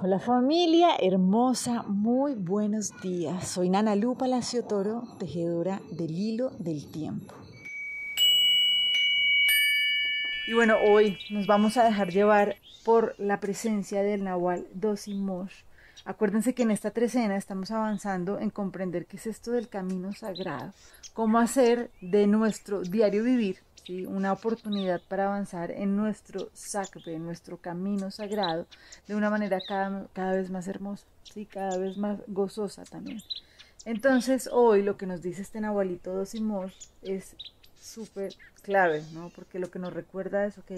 Hola familia hermosa, muy buenos días. Soy Nana Lu Palacio Toro, tejedora del hilo del tiempo. Y bueno, hoy nos vamos a dejar llevar por la presencia del Nahual Dosimosh. Acuérdense que en esta trecena estamos avanzando en comprender qué es esto del camino sagrado, cómo hacer de nuestro diario vivir una oportunidad para avanzar en nuestro sacre, en nuestro camino sagrado, de una manera cada, cada vez más hermosa, ¿sí? cada vez más gozosa también. Entonces hoy lo que nos dice este Nahualito Dosimos es súper clave, ¿no? porque lo que nos recuerda es, ok,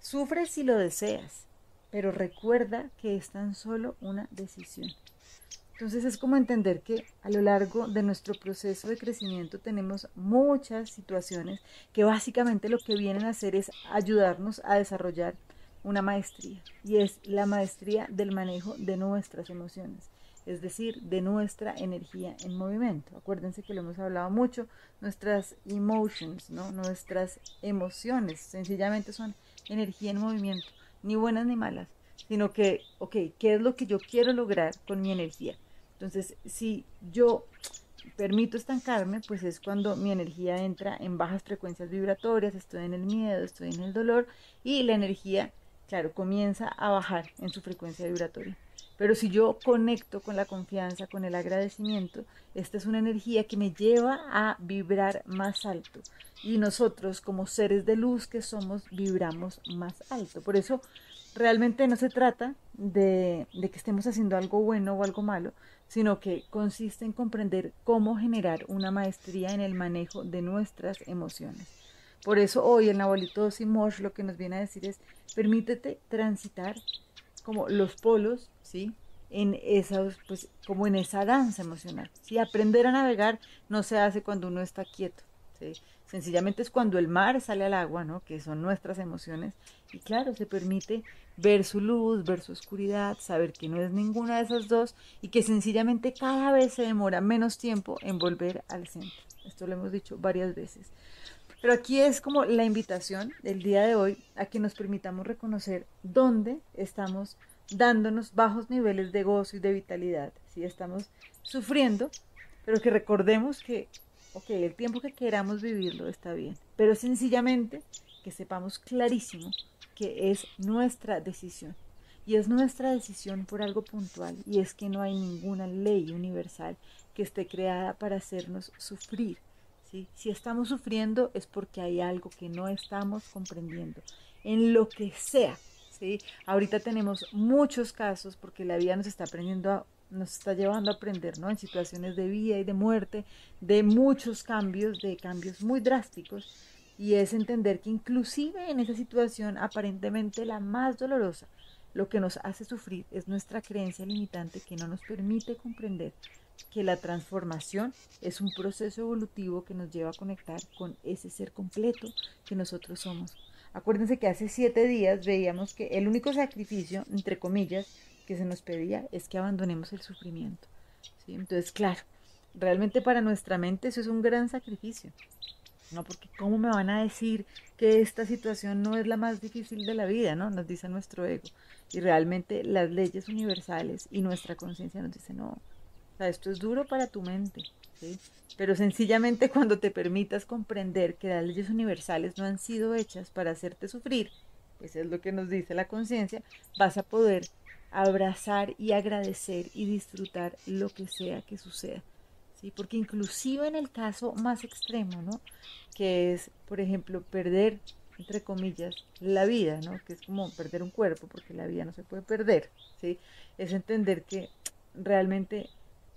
sufre si lo deseas, pero recuerda que es tan solo una decisión. Entonces es como entender que a lo largo de nuestro proceso de crecimiento tenemos muchas situaciones que básicamente lo que vienen a hacer es ayudarnos a desarrollar una maestría y es la maestría del manejo de nuestras emociones, es decir, de nuestra energía en movimiento. Acuérdense que lo hemos hablado mucho, nuestras emotions, ¿no? nuestras emociones sencillamente son energía en movimiento, ni buenas ni malas, sino que, ok, ¿qué es lo que yo quiero lograr con mi energía? Entonces, si yo permito estancarme, pues es cuando mi energía entra en bajas frecuencias vibratorias, estoy en el miedo, estoy en el dolor y la energía, claro, comienza a bajar en su frecuencia vibratoria. Pero si yo conecto con la confianza, con el agradecimiento, esta es una energía que me lleva a vibrar más alto. Y nosotros como seres de luz que somos, vibramos más alto. Por eso realmente no se trata de, que estemos haciendo algo bueno o algo malo, sino que consiste en comprender cómo generar una maestría en el manejo de nuestras emociones. Por eso hoy el Nahualito Simosh lo que nos viene a decir es, permítete transitar como los polos, ¿sí? En esos, pues, como en esa danza emocional. ¿sí? Aprender a navegar no se hace cuando uno está quieto, ¿sí? Sencillamente es cuando el mar sale al agua, ¿no? Que son nuestras emociones. Y claro, se permite ver su luz, ver su oscuridad, saber que no es ninguna de esas dos y que sencillamente cada vez se demora menos tiempo en volver al centro. Esto lo hemos dicho varias veces. Pero aquí es como la invitación del día de hoy a que nos permitamos reconocer dónde estamos dándonos bajos niveles de gozo y de vitalidad. Si estamos sufriendo, pero que recordemos que, ok, el tiempo que queramos vivirlo está bien, pero sencillamente que sepamos clarísimo que es nuestra decisión. Y es nuestra decisión por algo puntual, y es que no hay ninguna ley universal que esté creada para hacernos sufrir. Si estamos sufriendo es porque hay algo que no estamos comprendiendo, en lo que sea. ¿sí? Ahorita tenemos muchos casos porque la vida nos está aprendiendo nos está llevando a aprender, ¿no? En situaciones de vida y de muerte, de muchos cambios, de cambios muy drásticos, y es entender que inclusive en esa situación aparentemente la más dolorosa, lo que nos hace sufrir es nuestra creencia limitante que no nos permite comprender que la transformación es un proceso evolutivo que nos lleva a conectar con ese ser completo que nosotros somos. Acuérdense que hace siete días veíamos que el único sacrificio, entre comillas, que se nos pedía es que abandonemos el sufrimiento. ¿sí? Entonces, claro, realmente para nuestra mente eso es un gran sacrificio. ¿no? Porque ¿cómo me van a decir que esta situación no es la más difícil de la vida, ¿no? Nos dice nuestro ego. Y realmente las leyes universales y nuestra conciencia nos dice, no, o sea, esto es duro para tu mente, ¿sí? Pero sencillamente cuando te permitas comprender que las leyes universales no han sido hechas para hacerte sufrir, pues es lo que nos dice la conciencia, vas a poder abrazar y agradecer y disfrutar lo que sea que suceda. ¿sí? Porque inclusive en el caso más extremo, ¿no? Que es, por ejemplo, perder, entre comillas, la vida, ¿no? Que es como perder un cuerpo, porque la vida no se puede perder, ¿sí? Es entender que realmente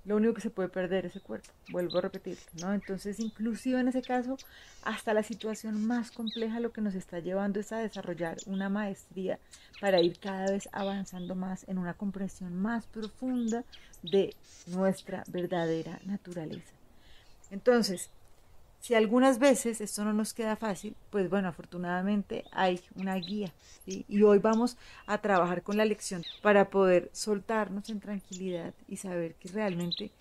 lo único que se puede perder es el cuerpo, vuelvo a repetir, ¿no? Entonces, inclusive en ese caso, hasta la situación más compleja lo que nos está llevando es a desarrollar una maestría para ir cada vez avanzando más en una comprensión más profunda de nuestra verdadera naturaleza. Entonces, si algunas veces esto no nos queda fácil, pues bueno, afortunadamente hay una guía. Y hoy vamos a trabajar con la lección para poder soltarnos en tranquilidad y saber que realmente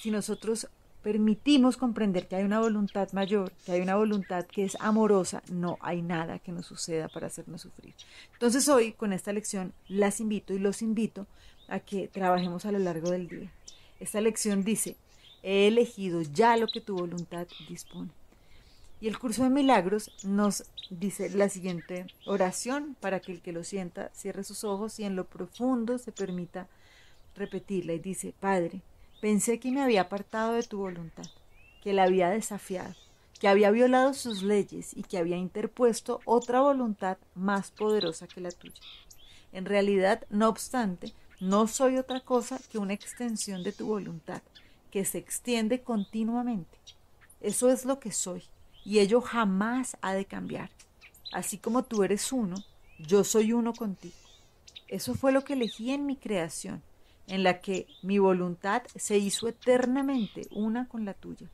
si nosotros permitimos comprender que hay una voluntad mayor, que hay una voluntad que es amorosa, no hay nada que nos suceda para hacernos sufrir. Entonces hoy con esta lección las invito y los invito a que trabajemos a lo largo del día. Esta lección dice, he elegido ya lo que tu voluntad dispone. Y el curso de milagros nos dice la siguiente oración para que el que lo sienta cierre sus ojos y en lo profundo se permita repetirla. Y dice, Padre, pensé que me había apartado de tu voluntad, que la había desafiado, que había violado sus leyes y que había interpuesto otra voluntad más poderosa que la tuya. En realidad, no obstante, no soy otra cosa que una extensión de tu voluntad, que se extiende continuamente. Eso es lo que soy y ello jamás ha de cambiar. Así como tú eres uno, yo soy uno contigo. Eso fue lo que elegí en mi creación, en la que mi voluntad se hizo eternamente una con la tuya.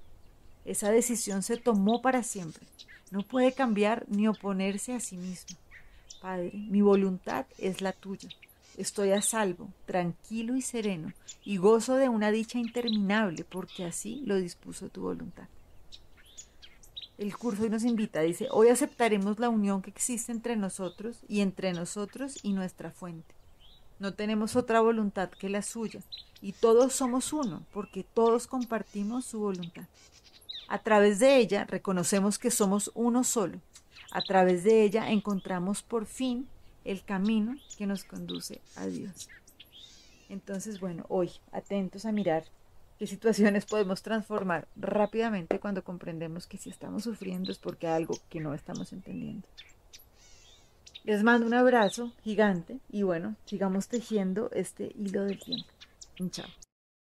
Esa decisión se tomó para siempre. No puede cambiar ni oponerse a sí misma. Padre, mi voluntad es la tuya. Estoy a salvo, tranquilo y sereno, y gozo de una dicha interminable, porque así lo dispuso tu voluntad el curso hoy nos invita, dice, hoy aceptaremos la unión que existe entre nosotros y entre nosotros y nuestra fuente. No tenemos otra voluntad que la suya, y todos somos uno, porque todos compartimos su voluntad. A través de ella reconocemos que somos uno solo. A través de ella encontramos por fin el camino que nos conduce a Dios. Entonces, bueno, hoy atentos a mirar qué situaciones podemos transformar rápidamente cuando comprendemos que si estamos sufriendo es porque hay algo que no estamos entendiendo. Les mando un abrazo gigante y bueno, sigamos tejiendo este hilo del tiempo. Chao.